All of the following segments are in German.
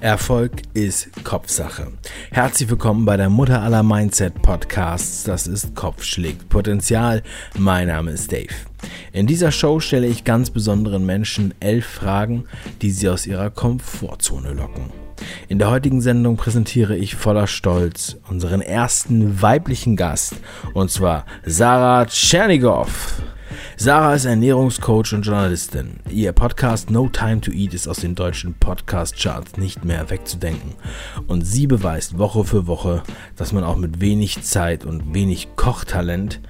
Erfolg ist Kopfsache. Herzlich willkommen bei der Mutter aller Mindset Podcasts. Das ist Kopf schlägt Potenzial. Mein Name ist Dave. In dieser Show stelle ich ganz besonderen Menschen elf Fragen, die sie aus ihrer Komfortzone locken. In der heutigen Sendung präsentiere ich voller Stolz unseren ersten weiblichen Gast, und zwar Sarah Tschernigow. Sarah ist Ernährungscoach und Journalistin. Ihr Podcast No Time to Eat ist aus den deutschen Podcast-Charts nicht mehr wegzudenken. Und sie beweist Woche für Woche, dass man auch mit wenig Zeit und wenig Kochtalent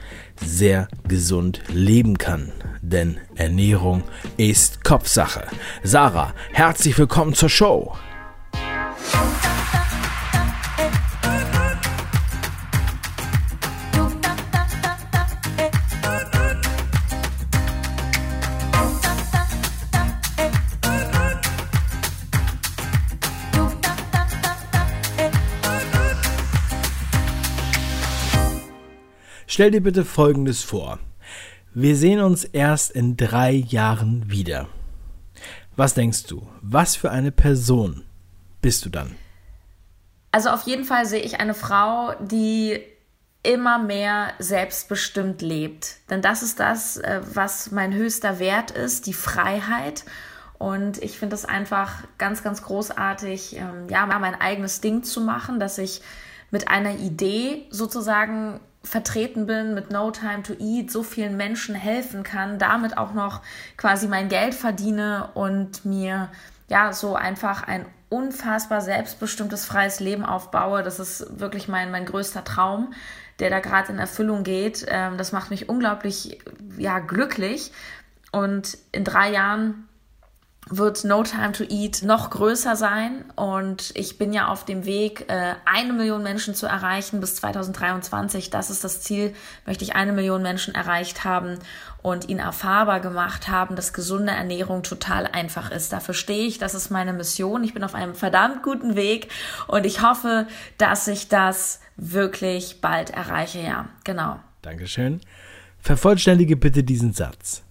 sehr gesund leben kann. Denn Ernährung ist Kopfsache. Sarah, herzlich willkommen zur Show. Stell dir bitte Folgendes vor. Wir sehen uns erst in drei Jahren wieder. Was denkst du? Was für eine Person bist du dann? Also auf jeden Fall sehe ich eine Frau, die immer mehr selbstbestimmt lebt. Denn das ist das, äh, was mein höchster Wert ist, die Freiheit. Und ich finde es einfach ganz, ganz großartig, ähm, ja, mein eigenes Ding zu machen, dass ich mit einer Idee sozusagen vertreten bin mit No Time to Eat, so vielen Menschen helfen kann, damit auch noch quasi mein Geld verdiene und mir ja so einfach ein unfassbar selbstbestimmtes freies Leben aufbaue. Das ist wirklich mein, mein größter Traum, der da gerade in Erfüllung geht. Ähm, das macht mich unglaublich ja, glücklich. Und in drei Jahren wird No Time to Eat noch größer sein und ich bin ja auf dem Weg, äh, eine Million Menschen zu erreichen bis 2023. Das ist das Ziel, möchte ich eine Million Menschen erreicht haben und ihnen erfahrbar gemacht haben, dass gesunde Ernährung total einfach ist. Dafür stehe ich, das ist meine Mission. Ich bin auf einem verdammt guten Weg und ich hoffe, dass ich das wirklich bald erreiche. Ja, genau. Dankeschön. Vervollständige bitte diesen Satz.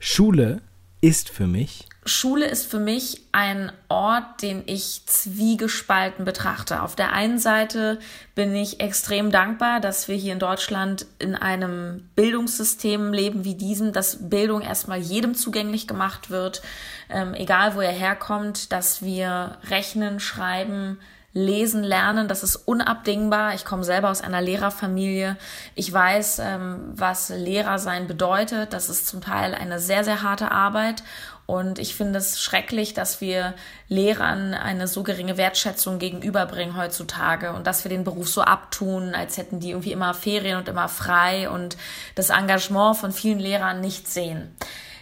Schule ist für mich Schule ist für mich ein Ort, den ich zwiegespalten betrachte. Auf der einen Seite bin ich extrem dankbar, dass wir hier in Deutschland in einem Bildungssystem leben wie diesem, dass Bildung erstmal jedem zugänglich gemacht wird, ähm, egal wo er herkommt, dass wir rechnen, schreiben, lesen lernen, das ist unabdingbar. Ich komme selber aus einer Lehrerfamilie. Ich weiß, ähm, was Lehrer sein bedeutet. Das ist zum Teil eine sehr, sehr harte Arbeit. Und ich finde es schrecklich, dass wir Lehrern eine so geringe Wertschätzung gegenüberbringen heutzutage und dass wir den Beruf so abtun, als hätten die irgendwie immer Ferien und immer frei und das Engagement von vielen Lehrern nicht sehen.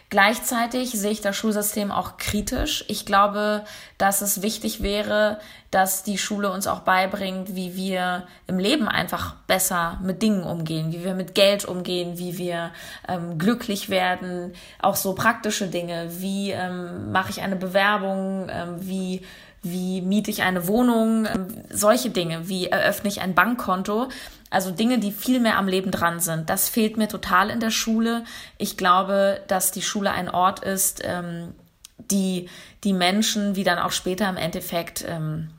Gleichzeitig sehe ich das Schulsystem auch kritisch. Ich glaube, dass es wichtig wäre, dass die Schule uns auch beibringt, wie wir im Leben einfach besser mit Dingen umgehen, wie wir mit Geld umgehen, wie wir ähm, glücklich werden, auch so praktische Dinge, wie ähm, mache ich eine Bewerbung, ähm, wie wie miete ich eine Wohnung, ähm, solche Dinge, wie eröffne ich ein Bankkonto. Also Dinge, die viel mehr am Leben dran sind. Das fehlt mir total in der Schule. Ich glaube, dass die Schule ein Ort ist, ähm, die die Menschen, wie dann auch später im Endeffekt, ähm,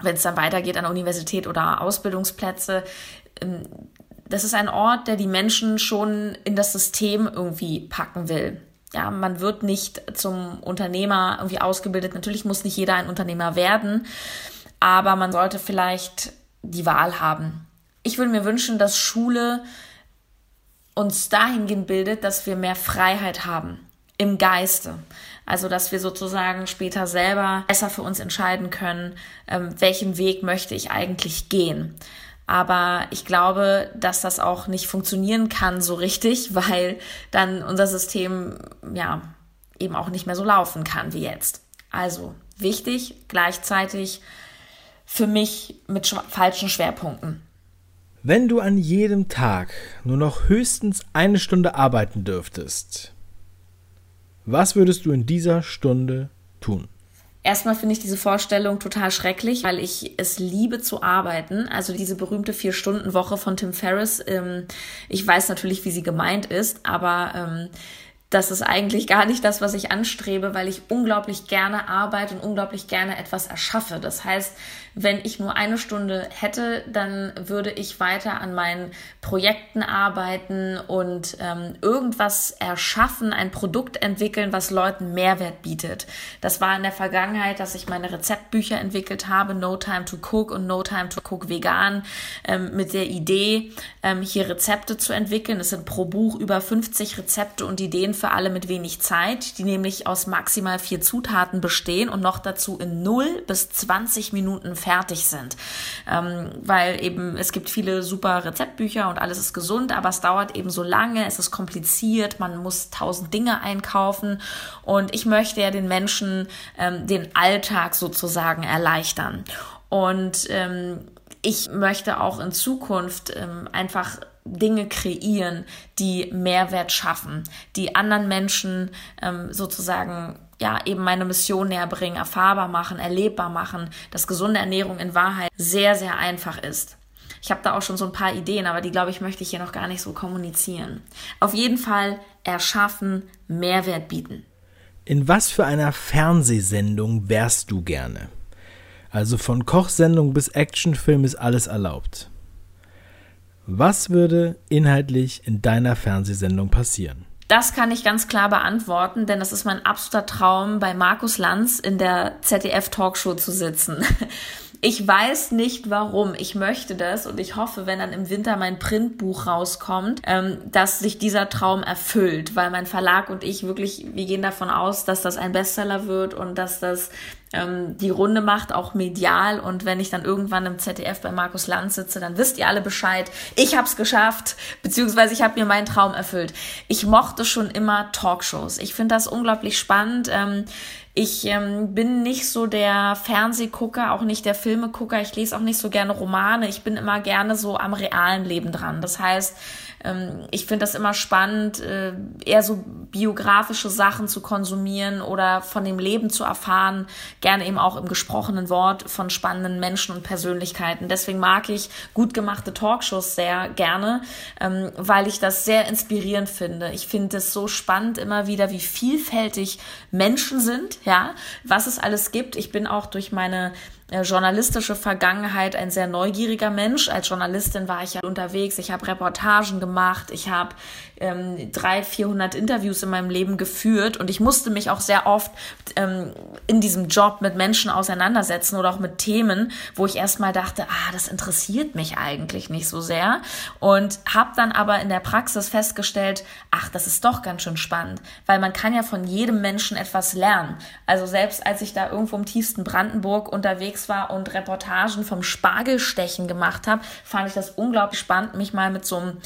wenn es dann weitergeht an Universität oder Ausbildungsplätze, ähm, das ist ein Ort, der die Menschen schon in das System irgendwie packen will. Ja, man wird nicht zum Unternehmer irgendwie ausgebildet. Natürlich muss nicht jeder ein Unternehmer werden, aber man sollte vielleicht die Wahl haben. Ich würde mir wünschen, dass Schule uns dahingehend bildet, dass wir mehr Freiheit haben im Geiste. Also, dass wir sozusagen später selber besser für uns entscheiden können, ähm, welchen Weg möchte ich eigentlich gehen. Aber ich glaube, dass das auch nicht funktionieren kann so richtig, weil dann unser System ja eben auch nicht mehr so laufen kann wie jetzt. Also wichtig, gleichzeitig für mich mit falschen Schwerpunkten. Wenn du an jedem Tag nur noch höchstens eine Stunde arbeiten dürftest, was würdest du in dieser Stunde tun? Erstmal finde ich diese Vorstellung total schrecklich, weil ich es liebe zu arbeiten. Also diese berühmte Vier-Stunden-Woche von Tim Ferriss. Ähm, ich weiß natürlich, wie sie gemeint ist, aber ähm, das ist eigentlich gar nicht das, was ich anstrebe, weil ich unglaublich gerne arbeite und unglaublich gerne etwas erschaffe. Das heißt, wenn ich nur eine Stunde hätte, dann würde ich weiter an meinen Projekten arbeiten und ähm, irgendwas erschaffen, ein Produkt entwickeln, was Leuten Mehrwert bietet. Das war in der Vergangenheit, dass ich meine Rezeptbücher entwickelt habe, No Time to Cook und No Time to Cook Vegan, ähm, mit der Idee, ähm, hier Rezepte zu entwickeln. Es sind pro Buch über 50 Rezepte und Ideen für alle mit wenig Zeit, die nämlich aus maximal vier Zutaten bestehen und noch dazu in 0 bis 20 Minuten fertig sind. Ähm, weil eben es gibt viele super Rezeptbücher und alles ist gesund, aber es dauert eben so lange, es ist kompliziert, man muss tausend Dinge einkaufen und ich möchte ja den Menschen ähm, den Alltag sozusagen erleichtern. Und ähm, ich möchte auch in Zukunft ähm, einfach Dinge kreieren, die Mehrwert schaffen, die anderen Menschen ähm, sozusagen ja eben meine Mission näher bringen, erfahrbar machen, erlebbar machen, dass gesunde Ernährung in Wahrheit sehr, sehr einfach ist. Ich habe da auch schon so ein paar Ideen, aber die glaube ich möchte ich hier noch gar nicht so kommunizieren. Auf jeden Fall erschaffen, Mehrwert bieten. In was für einer Fernsehsendung wärst du gerne? Also von Kochsendung bis Actionfilm ist alles erlaubt. Was würde inhaltlich in deiner Fernsehsendung passieren? Das kann ich ganz klar beantworten, denn das ist mein absoluter Traum, bei Markus Lanz in der ZDF-Talkshow zu sitzen. Ich weiß nicht warum. Ich möchte das und ich hoffe, wenn dann im Winter mein Printbuch rauskommt, ähm, dass sich dieser Traum erfüllt, weil mein Verlag und ich wirklich, wir gehen davon aus, dass das ein Bestseller wird und dass das ähm, die Runde macht, auch medial. Und wenn ich dann irgendwann im ZDF bei Markus Lanz sitze, dann wisst ihr alle Bescheid. Ich habe es geschafft, beziehungsweise ich habe mir meinen Traum erfüllt. Ich mochte schon immer Talkshows. Ich finde das unglaublich spannend. Ähm, ich ähm, bin nicht so der Fernsehgucker, auch nicht der Filmegucker. Ich lese auch nicht so gerne Romane. Ich bin immer gerne so am realen Leben dran. Das heißt, ähm, ich finde das immer spannend, äh, eher so biografische Sachen zu konsumieren oder von dem Leben zu erfahren, gerne eben auch im gesprochenen Wort von spannenden Menschen und Persönlichkeiten. Deswegen mag ich gut gemachte Talkshows sehr gerne, ähm, weil ich das sehr inspirierend finde. Ich finde es so spannend immer wieder, wie vielfältig Menschen sind, ja, was es alles gibt. Ich bin auch durch meine journalistische Vergangenheit ein sehr neugieriger Mensch. Als Journalistin war ich ja unterwegs, ich habe Reportagen gemacht, ich habe ähm, drei, vierhundert Interviews in meinem Leben geführt und ich musste mich auch sehr oft ähm, in diesem Job mit Menschen auseinandersetzen oder auch mit Themen, wo ich erstmal dachte, ah, das interessiert mich eigentlich nicht so sehr und habe dann aber in der Praxis festgestellt, ach, das ist doch ganz schön spannend, weil man kann ja von jedem Menschen etwas lernen. Also selbst als ich da irgendwo im tiefsten Brandenburg unterwegs war und Reportagen vom Spargelstechen gemacht habe, fand ich das unglaublich spannend, mich mal mit so einem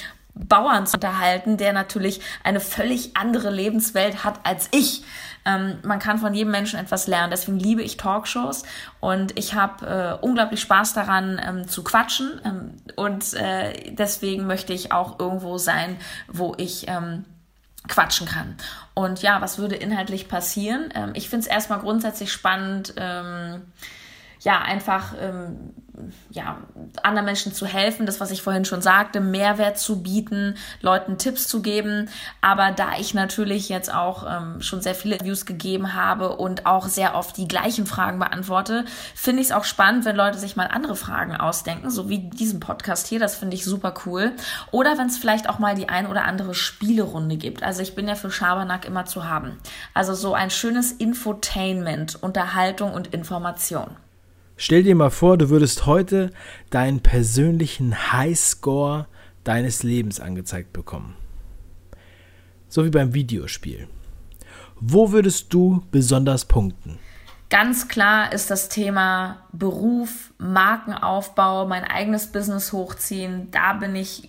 Bauern zu unterhalten, der natürlich eine völlig andere Lebenswelt hat als ich. Ähm, man kann von jedem Menschen etwas lernen. Deswegen liebe ich Talkshows und ich habe äh, unglaublich Spaß daran ähm, zu quatschen. Ähm, und äh, deswegen möchte ich auch irgendwo sein, wo ich ähm, quatschen kann. Und ja, was würde inhaltlich passieren? Ähm, ich finde es erstmal grundsätzlich spannend ähm, ja, einfach ähm, ja, anderen Menschen zu helfen, das, was ich vorhin schon sagte, Mehrwert zu bieten, Leuten Tipps zu geben. Aber da ich natürlich jetzt auch ähm, schon sehr viele Views gegeben habe und auch sehr oft die gleichen Fragen beantworte, finde ich es auch spannend, wenn Leute sich mal andere Fragen ausdenken, so wie diesen Podcast hier. Das finde ich super cool. Oder wenn es vielleicht auch mal die ein oder andere Spielerunde gibt. Also ich bin ja für Schabernack immer zu haben. Also so ein schönes Infotainment, Unterhaltung und Information. Stell dir mal vor, du würdest heute deinen persönlichen Highscore deines Lebens angezeigt bekommen. So wie beim Videospiel. Wo würdest du besonders punkten? Ganz klar ist das Thema Beruf, Markenaufbau, mein eigenes Business hochziehen. Da bin ich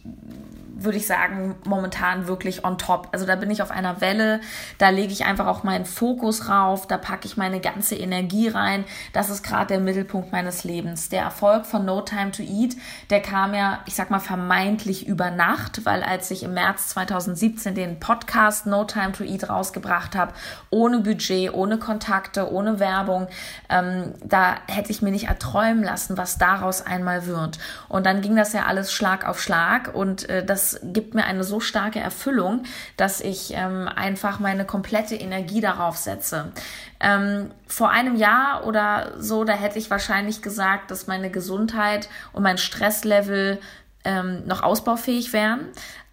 würde ich sagen, momentan wirklich on top. Also da bin ich auf einer Welle, da lege ich einfach auch meinen Fokus rauf, da packe ich meine ganze Energie rein. Das ist gerade der Mittelpunkt meines Lebens. Der Erfolg von No Time to Eat, der kam ja, ich sag mal, vermeintlich über Nacht, weil als ich im März 2017 den Podcast No Time to Eat rausgebracht habe, ohne Budget, ohne Kontakte, ohne Werbung, ähm, da hätte ich mir nicht erträumen lassen, was daraus einmal wird. Und dann ging das ja alles Schlag auf Schlag und äh, das gibt mir eine so starke Erfüllung, dass ich ähm, einfach meine komplette Energie darauf setze. Ähm, vor einem Jahr oder so, da hätte ich wahrscheinlich gesagt, dass meine Gesundheit und mein Stresslevel ähm, noch ausbaufähig wären.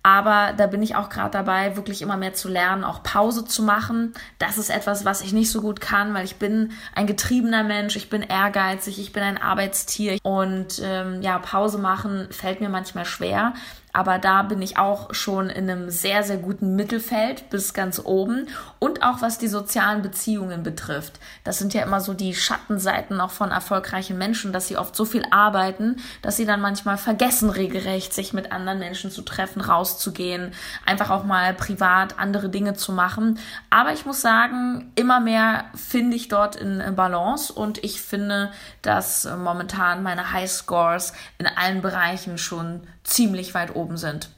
Aber da bin ich auch gerade dabei, wirklich immer mehr zu lernen, auch Pause zu machen. Das ist etwas, was ich nicht so gut kann, weil ich bin ein getriebener Mensch, ich bin ehrgeizig, ich bin ein Arbeitstier. Und ähm, ja, Pause machen fällt mir manchmal schwer. Aber da bin ich auch schon in einem sehr, sehr guten Mittelfeld bis ganz oben. Und auch was die sozialen Beziehungen betrifft. Das sind ja immer so die Schattenseiten auch von erfolgreichen Menschen, dass sie oft so viel arbeiten, dass sie dann manchmal vergessen, regelrecht sich mit anderen Menschen zu treffen, rauszugehen, einfach auch mal privat andere Dinge zu machen. Aber ich muss sagen, immer mehr finde ich dort in Balance und ich finde, dass momentan meine High Scores in allen Bereichen schon ziemlich weit oben sind.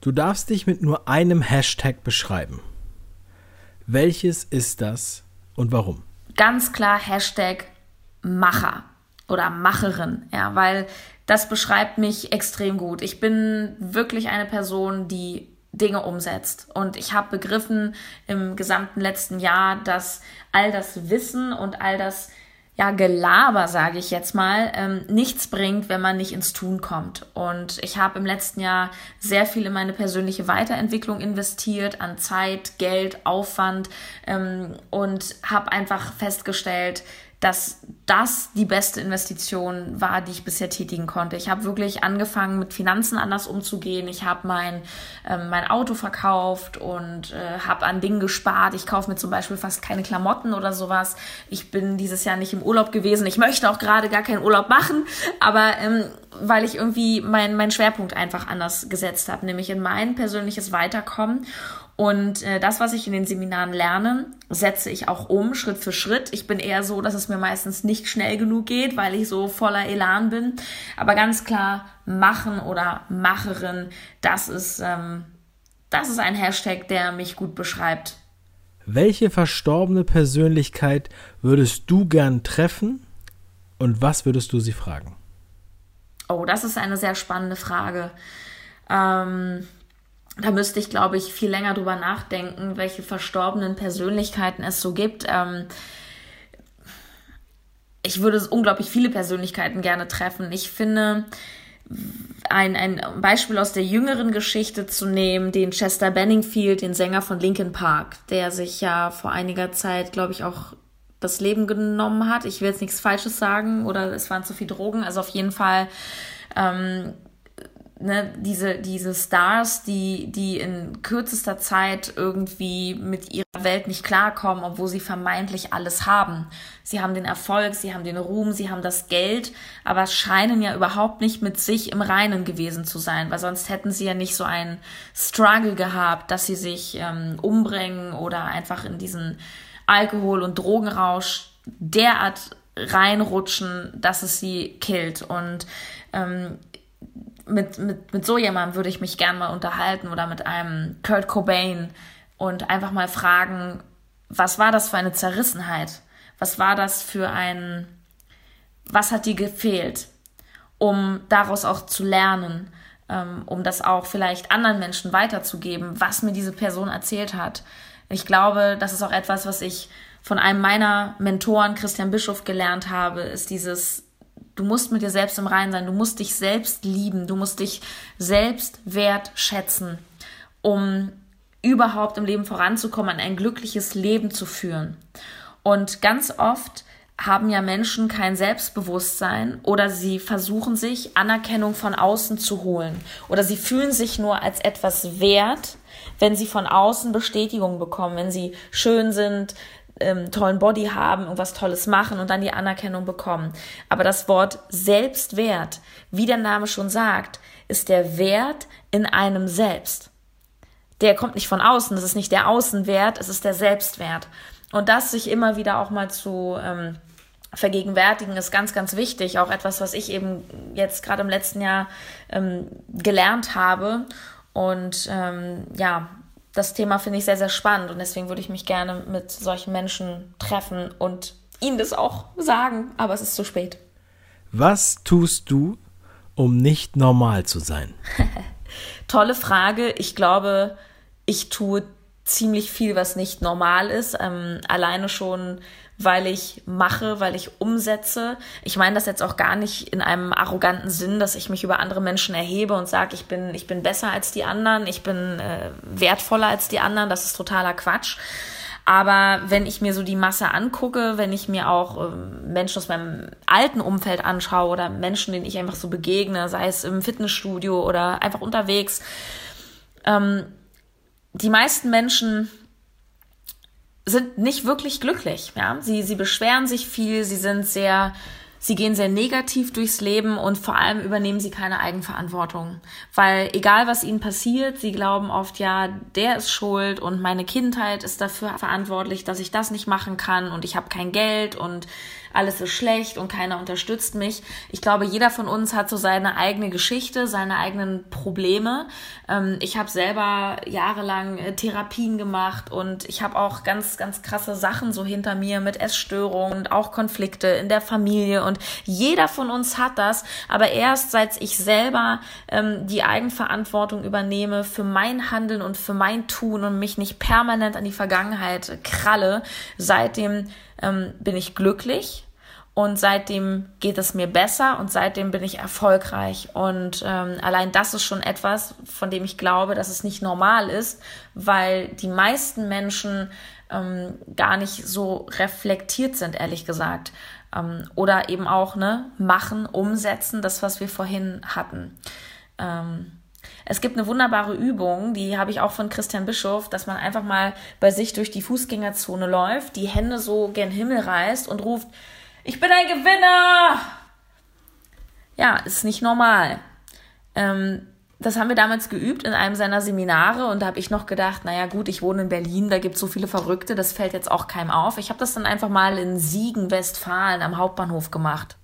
Du darfst dich mit nur einem Hashtag beschreiben. Welches ist das und warum? Ganz klar Hashtag Macher oder Macherin, ja, weil das beschreibt mich extrem gut. Ich bin wirklich eine Person, die Dinge umsetzt. Und ich habe begriffen im gesamten letzten Jahr, dass all das Wissen und all das ja, Gelaber, sage ich jetzt mal, ähm, nichts bringt, wenn man nicht ins Tun kommt. Und ich habe im letzten Jahr sehr viel in meine persönliche Weiterentwicklung investiert, an Zeit, Geld, Aufwand ähm, und habe einfach festgestellt, dass das die beste Investition war, die ich bisher tätigen konnte. Ich habe wirklich angefangen, mit Finanzen anders umzugehen. Ich habe mein, ähm, mein Auto verkauft und äh, habe an Dingen gespart. Ich kaufe mir zum Beispiel fast keine Klamotten oder sowas. Ich bin dieses Jahr nicht im Urlaub gewesen. Ich möchte auch gerade gar keinen Urlaub machen, aber ähm, weil ich irgendwie meinen mein Schwerpunkt einfach anders gesetzt habe, nämlich in mein persönliches Weiterkommen. Und äh, das, was ich in den Seminaren lerne, setze ich auch um, Schritt für Schritt. Ich bin eher so, dass es mir meistens nicht schnell genug geht, weil ich so voller Elan bin. Aber ganz klar, machen oder Macherin, das ist, ähm, das ist ein Hashtag, der mich gut beschreibt. Welche verstorbene Persönlichkeit würdest du gern treffen und was würdest du sie fragen? Oh, das ist eine sehr spannende Frage. Ähm, da müsste ich, glaube ich, viel länger drüber nachdenken, welche verstorbenen Persönlichkeiten es so gibt. Ähm, ich würde unglaublich viele Persönlichkeiten gerne treffen. Ich finde, ein, ein Beispiel aus der jüngeren Geschichte zu nehmen, den Chester Benningfield, den Sänger von Linkin Park, der sich ja vor einiger Zeit, glaube ich, auch das Leben genommen hat. Ich will jetzt nichts Falsches sagen oder es waren zu viel Drogen. Also auf jeden Fall ähm, ne, diese, diese Stars, die, die in kürzester Zeit irgendwie mit ihrer Welt nicht klarkommen, obwohl sie vermeintlich alles haben. Sie haben den Erfolg, sie haben den Ruhm, sie haben das Geld, aber scheinen ja überhaupt nicht mit sich im Reinen gewesen zu sein, weil sonst hätten sie ja nicht so einen Struggle gehabt, dass sie sich ähm, umbringen oder einfach in diesen Alkohol- und Drogenrausch derart reinrutschen, dass es sie killt. Und ähm, mit, mit, mit so jemandem würde ich mich gern mal unterhalten oder mit einem Kurt Cobain und einfach mal fragen, was war das für eine Zerrissenheit? Was war das für ein, was hat dir gefehlt, um daraus auch zu lernen, ähm, um das auch vielleicht anderen Menschen weiterzugeben, was mir diese Person erzählt hat. Ich glaube, das ist auch etwas, was ich von einem meiner Mentoren, Christian Bischof, gelernt habe, ist dieses Du musst mit dir selbst im Reinen sein. Du musst dich selbst lieben. Du musst dich selbst wertschätzen, um überhaupt im Leben voranzukommen, ein glückliches Leben zu führen. Und ganz oft haben ja Menschen kein Selbstbewusstsein oder sie versuchen sich Anerkennung von außen zu holen oder sie fühlen sich nur als etwas wert, wenn sie von außen Bestätigung bekommen, wenn sie schön sind, ähm, tollen Body haben, irgendwas Tolles machen und dann die Anerkennung bekommen. Aber das Wort Selbstwert, wie der Name schon sagt, ist der Wert in einem selbst. Der kommt nicht von außen, das ist nicht der Außenwert, es ist der Selbstwert. Und das sich immer wieder auch mal zu ähm, vergegenwärtigen, ist ganz, ganz wichtig. Auch etwas, was ich eben jetzt gerade im letzten Jahr ähm, gelernt habe. Und ähm, ja, das Thema finde ich sehr, sehr spannend und deswegen würde ich mich gerne mit solchen Menschen treffen und ihnen das auch sagen, aber es ist zu spät. Was tust du, um nicht normal zu sein? Tolle Frage. Ich glaube, ich tue ziemlich viel, was nicht normal ist. Ähm, alleine schon, weil ich mache, weil ich umsetze. Ich meine das jetzt auch gar nicht in einem arroganten Sinn, dass ich mich über andere Menschen erhebe und sage, ich bin, ich bin besser als die anderen, ich bin äh, wertvoller als die anderen. Das ist totaler Quatsch. Aber wenn ich mir so die Masse angucke, wenn ich mir auch ähm, Menschen aus meinem alten Umfeld anschaue oder Menschen, denen ich einfach so begegne, sei es im Fitnessstudio oder einfach unterwegs, ähm, die meisten Menschen sind nicht wirklich glücklich. Ja? Sie, sie beschweren sich viel, sie sind sehr Sie gehen sehr negativ durchs Leben und vor allem übernehmen sie keine Eigenverantwortung. Weil egal was ihnen passiert, sie glauben oft, ja, der ist schuld und meine Kindheit ist dafür verantwortlich, dass ich das nicht machen kann und ich habe kein Geld und alles ist schlecht und keiner unterstützt mich. Ich glaube, jeder von uns hat so seine eigene Geschichte, seine eigenen Probleme. Ähm, ich habe selber jahrelang äh, Therapien gemacht und ich habe auch ganz, ganz krasse Sachen so hinter mir mit Essstörungen und auch Konflikte in der Familie und jeder von uns hat das, aber erst seit ich selber ähm, die Eigenverantwortung übernehme für mein Handeln und für mein Tun und mich nicht permanent an die Vergangenheit kralle, seitdem ähm, bin ich glücklich und seitdem geht es mir besser und seitdem bin ich erfolgreich. Und ähm, allein das ist schon etwas, von dem ich glaube, dass es nicht normal ist, weil die meisten Menschen ähm, gar nicht so reflektiert sind, ehrlich gesagt. Ähm, oder eben auch ne, machen, umsetzen, das, was wir vorhin hatten. Ähm, es gibt eine wunderbare Übung, die habe ich auch von Christian Bischof, dass man einfach mal bei sich durch die Fußgängerzone läuft, die Hände so gen Himmel reißt und ruft, ich bin ein Gewinner! Ja, ist nicht normal. Ähm, das haben wir damals geübt in einem seiner Seminare und da habe ich noch gedacht, naja gut, ich wohne in Berlin, da gibt es so viele Verrückte, das fällt jetzt auch keinem auf. Ich habe das dann einfach mal in Siegen, Westfalen am Hauptbahnhof gemacht.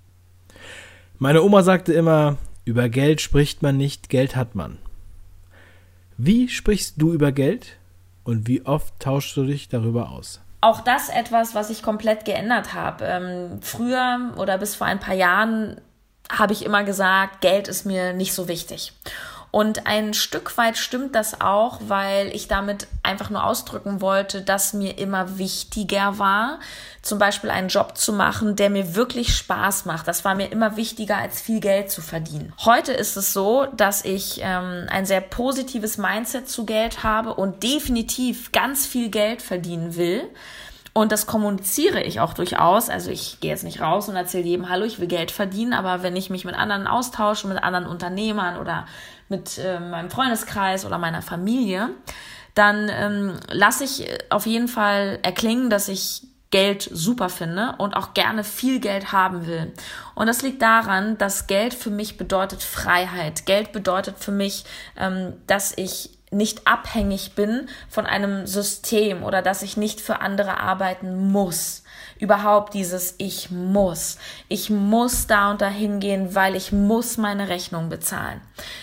Meine Oma sagte immer, über Geld spricht man nicht, Geld hat man. Wie sprichst du über Geld und wie oft tauschst du dich darüber aus? Auch das etwas, was ich komplett geändert habe. Ähm, früher oder bis vor ein paar Jahren habe ich immer gesagt, Geld ist mir nicht so wichtig. Und ein Stück weit stimmt das auch, weil ich damit einfach nur ausdrücken wollte, dass mir immer wichtiger war, zum Beispiel einen Job zu machen, der mir wirklich Spaß macht. Das war mir immer wichtiger, als viel Geld zu verdienen. Heute ist es so, dass ich ähm, ein sehr positives Mindset zu Geld habe und definitiv ganz viel Geld verdienen will. Und das kommuniziere ich auch durchaus. Also ich gehe jetzt nicht raus und erzähle jedem, hallo, ich will Geld verdienen, aber wenn ich mich mit anderen austausche, mit anderen Unternehmern oder mit äh, meinem Freundeskreis oder meiner Familie, dann ähm, lasse ich auf jeden Fall erklingen, dass ich Geld super finde und auch gerne viel Geld haben will. Und das liegt daran, dass Geld für mich bedeutet Freiheit. Geld bedeutet für mich, ähm, dass ich nicht abhängig bin von einem System oder dass ich nicht für andere arbeiten muss. Überhaupt dieses Ich muss. Ich muss da und dahin gehen, weil ich muss meine Rechnung bezahlen.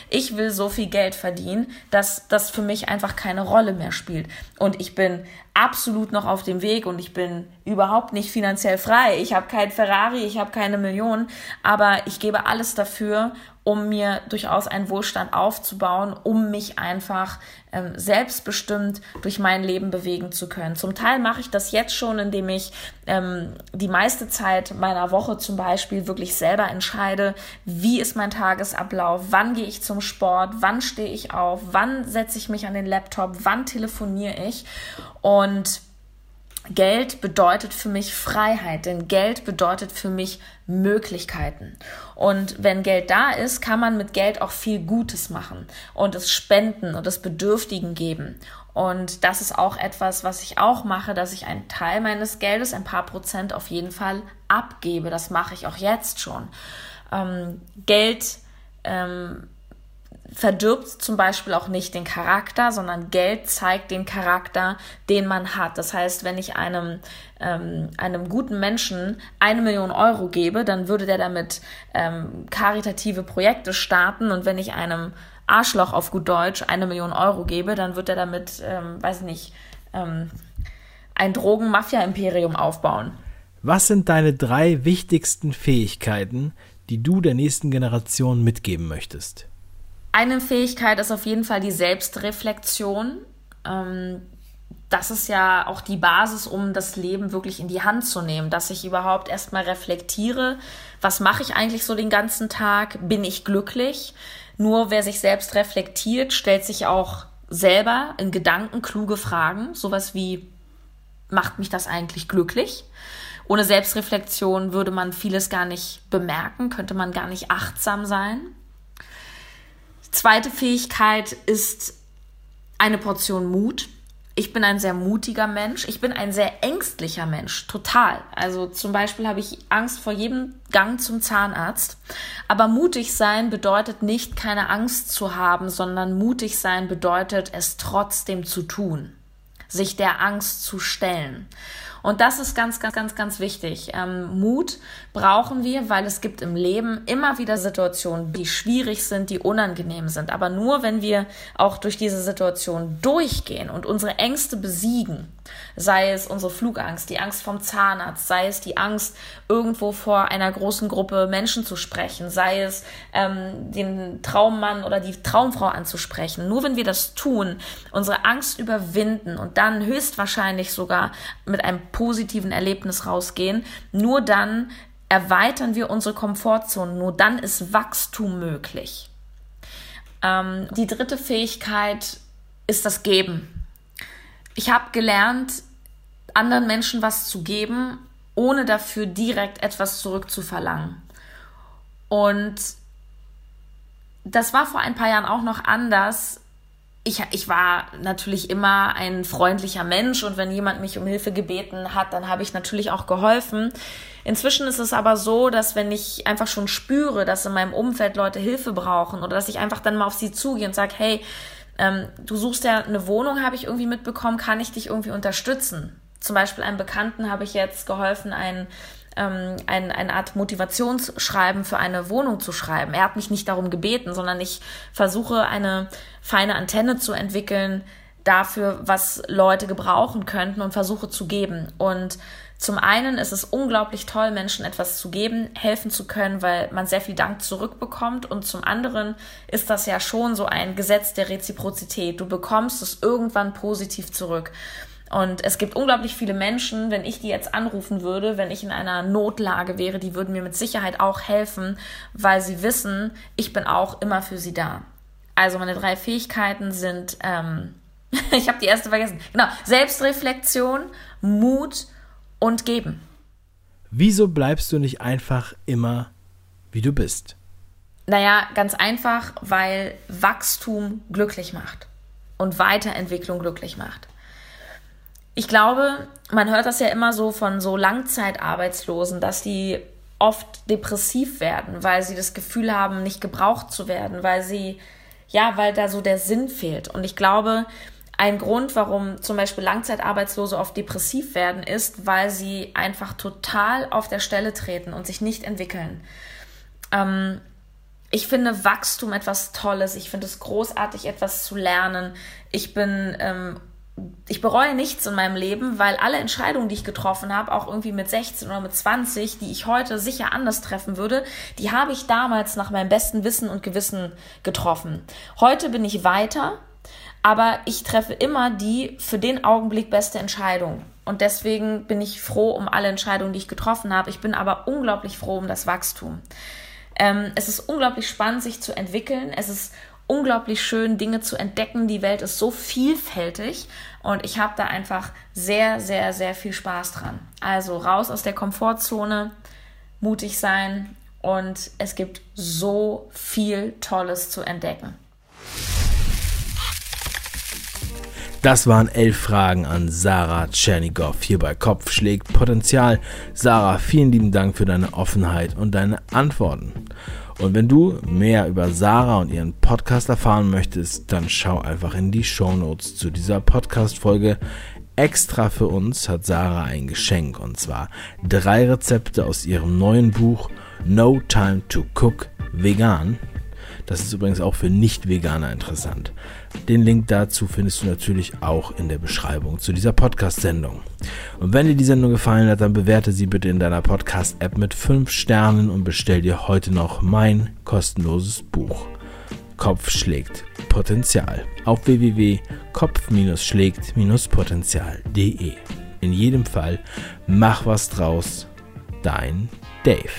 Ich will so viel Geld verdienen, dass das für mich einfach keine Rolle mehr spielt. Und ich bin absolut noch auf dem Weg und ich bin überhaupt nicht finanziell frei. Ich habe kein Ferrari, ich habe keine Millionen, aber ich gebe alles dafür, um mir durchaus einen Wohlstand aufzubauen, um mich einfach ähm, selbstbestimmt durch mein Leben bewegen zu können. Zum Teil mache ich das jetzt schon, indem ich ähm, die meiste Zeit meiner Woche zum Beispiel wirklich selber entscheide, wie ist mein Tagesablauf, wann gehe ich zum Sport, wann stehe ich auf, wann setze ich mich an den Laptop, wann telefoniere ich und Geld bedeutet für mich Freiheit, denn Geld bedeutet für mich Möglichkeiten. Und wenn Geld da ist, kann man mit Geld auch viel Gutes machen und es spenden und es Bedürftigen geben. Und das ist auch etwas, was ich auch mache, dass ich einen Teil meines Geldes, ein paar Prozent auf jeden Fall abgebe. Das mache ich auch jetzt schon. Ähm, Geld ähm, verdirbt zum Beispiel auch nicht den Charakter, sondern Geld zeigt den Charakter, den man hat. Das heißt, wenn ich einem, ähm, einem guten Menschen eine Million Euro gebe, dann würde der damit ähm, karitative Projekte starten und wenn ich einem Arschloch auf gut Deutsch eine Million Euro gebe, dann wird er damit, ähm, weiß ich nicht, ähm, ein Drogen-Mafia-Imperium aufbauen. Was sind deine drei wichtigsten Fähigkeiten, die du der nächsten Generation mitgeben möchtest? Eine Fähigkeit ist auf jeden Fall die Selbstreflexion. Ähm, das ist ja auch die Basis, um das Leben wirklich in die Hand zu nehmen, dass ich überhaupt erstmal reflektiere, was mache ich eigentlich so den ganzen Tag, bin ich glücklich? Nur wer sich selbst reflektiert, stellt sich auch selber in Gedanken kluge Fragen, sowas wie, macht mich das eigentlich glücklich? Ohne Selbstreflexion würde man vieles gar nicht bemerken, könnte man gar nicht achtsam sein. Zweite Fähigkeit ist eine Portion Mut ich bin ein sehr mutiger Mensch. Ich bin ein sehr ängstlicher Mensch, total. Also zum Beispiel habe ich Angst vor jedem Gang zum Zahnarzt. Aber mutig sein bedeutet nicht, keine Angst zu haben, sondern mutig sein bedeutet, es trotzdem zu tun, sich der Angst zu stellen. Und das ist ganz, ganz, ganz, ganz wichtig. Ähm, Mut brauchen wir, weil es gibt im Leben immer wieder Situationen, die schwierig sind, die unangenehm sind. Aber nur wenn wir auch durch diese Situation durchgehen und unsere Ängste besiegen, sei es unsere Flugangst, die Angst vom Zahnarzt, sei es die Angst, irgendwo vor einer großen Gruppe Menschen zu sprechen, sei es ähm, den Traummann oder die Traumfrau anzusprechen. Nur wenn wir das tun, unsere Angst überwinden und dann höchstwahrscheinlich sogar mit einem positiven Erlebnis rausgehen, nur dann erweitern wir unsere Komfortzone, nur dann ist Wachstum möglich. Ähm, die dritte Fähigkeit ist das Geben. Ich habe gelernt, anderen Menschen was zu geben, ohne dafür direkt etwas zurückzuverlangen. Und das war vor ein paar Jahren auch noch anders. Ich, ich war natürlich immer ein freundlicher Mensch und wenn jemand mich um Hilfe gebeten hat, dann habe ich natürlich auch geholfen. Inzwischen ist es aber so, dass wenn ich einfach schon spüre, dass in meinem Umfeld Leute Hilfe brauchen oder dass ich einfach dann mal auf sie zugehe und sage, hey, ähm, du suchst ja eine Wohnung, habe ich irgendwie mitbekommen, kann ich dich irgendwie unterstützen? Zum Beispiel einem Bekannten habe ich jetzt geholfen, ein, ähm, ein, eine Art Motivationsschreiben für eine Wohnung zu schreiben. Er hat mich nicht darum gebeten, sondern ich versuche eine feine Antenne zu entwickeln dafür, was Leute gebrauchen könnten und versuche zu geben. Und zum einen ist es unglaublich toll, Menschen etwas zu geben, helfen zu können, weil man sehr viel Dank zurückbekommt. Und zum anderen ist das ja schon so ein Gesetz der Reziprozität. Du bekommst es irgendwann positiv zurück. Und es gibt unglaublich viele Menschen, wenn ich die jetzt anrufen würde, wenn ich in einer Notlage wäre, die würden mir mit Sicherheit auch helfen, weil sie wissen, ich bin auch immer für sie da. Also meine drei Fähigkeiten sind, ähm, ich habe die erste vergessen, genau, Selbstreflexion, Mut und geben. Wieso bleibst du nicht einfach immer, wie du bist? Naja, ganz einfach, weil Wachstum glücklich macht und Weiterentwicklung glücklich macht. Ich glaube, man hört das ja immer so von so Langzeitarbeitslosen, dass die oft depressiv werden, weil sie das Gefühl haben, nicht gebraucht zu werden, weil sie, ja, weil da so der Sinn fehlt. Und ich glaube, ein Grund, warum zum Beispiel Langzeitarbeitslose oft depressiv werden, ist, weil sie einfach total auf der Stelle treten und sich nicht entwickeln. Ähm, ich finde Wachstum etwas Tolles. Ich finde es großartig, etwas zu lernen. Ich bin, ähm, ich bereue nichts in meinem Leben, weil alle Entscheidungen, die ich getroffen habe, auch irgendwie mit 16 oder mit 20, die ich heute sicher anders treffen würde, die habe ich damals nach meinem besten Wissen und Gewissen getroffen. Heute bin ich weiter aber ich treffe immer die für den Augenblick beste Entscheidung. Und deswegen bin ich froh um alle Entscheidungen, die ich getroffen habe. Ich bin aber unglaublich froh um das Wachstum. Ähm, es ist unglaublich spannend, sich zu entwickeln. Es ist unglaublich schön, Dinge zu entdecken. Die Welt ist so vielfältig und ich habe da einfach sehr, sehr, sehr viel Spaß dran. Also raus aus der Komfortzone, mutig sein und es gibt so viel Tolles zu entdecken. Das waren elf Fragen an Sarah Tschernigow hier bei Kopf schlägt Potenzial. Sarah, vielen lieben Dank für deine Offenheit und deine Antworten. Und wenn du mehr über Sarah und ihren Podcast erfahren möchtest, dann schau einfach in die Show Notes zu dieser Podcast-Folge. Extra für uns hat Sarah ein Geschenk und zwar drei Rezepte aus ihrem neuen Buch No Time to Cook Vegan. Das ist übrigens auch für Nicht-Veganer interessant. Den Link dazu findest du natürlich auch in der Beschreibung zu dieser Podcast-Sendung. Und wenn dir die Sendung gefallen hat, dann bewerte sie bitte in deiner Podcast-App mit 5 Sternen und bestell dir heute noch mein kostenloses Buch. Kopf schlägt Potenzial auf www.kopf-schlägt-potenzial.de. In jedem Fall, mach was draus. Dein Dave.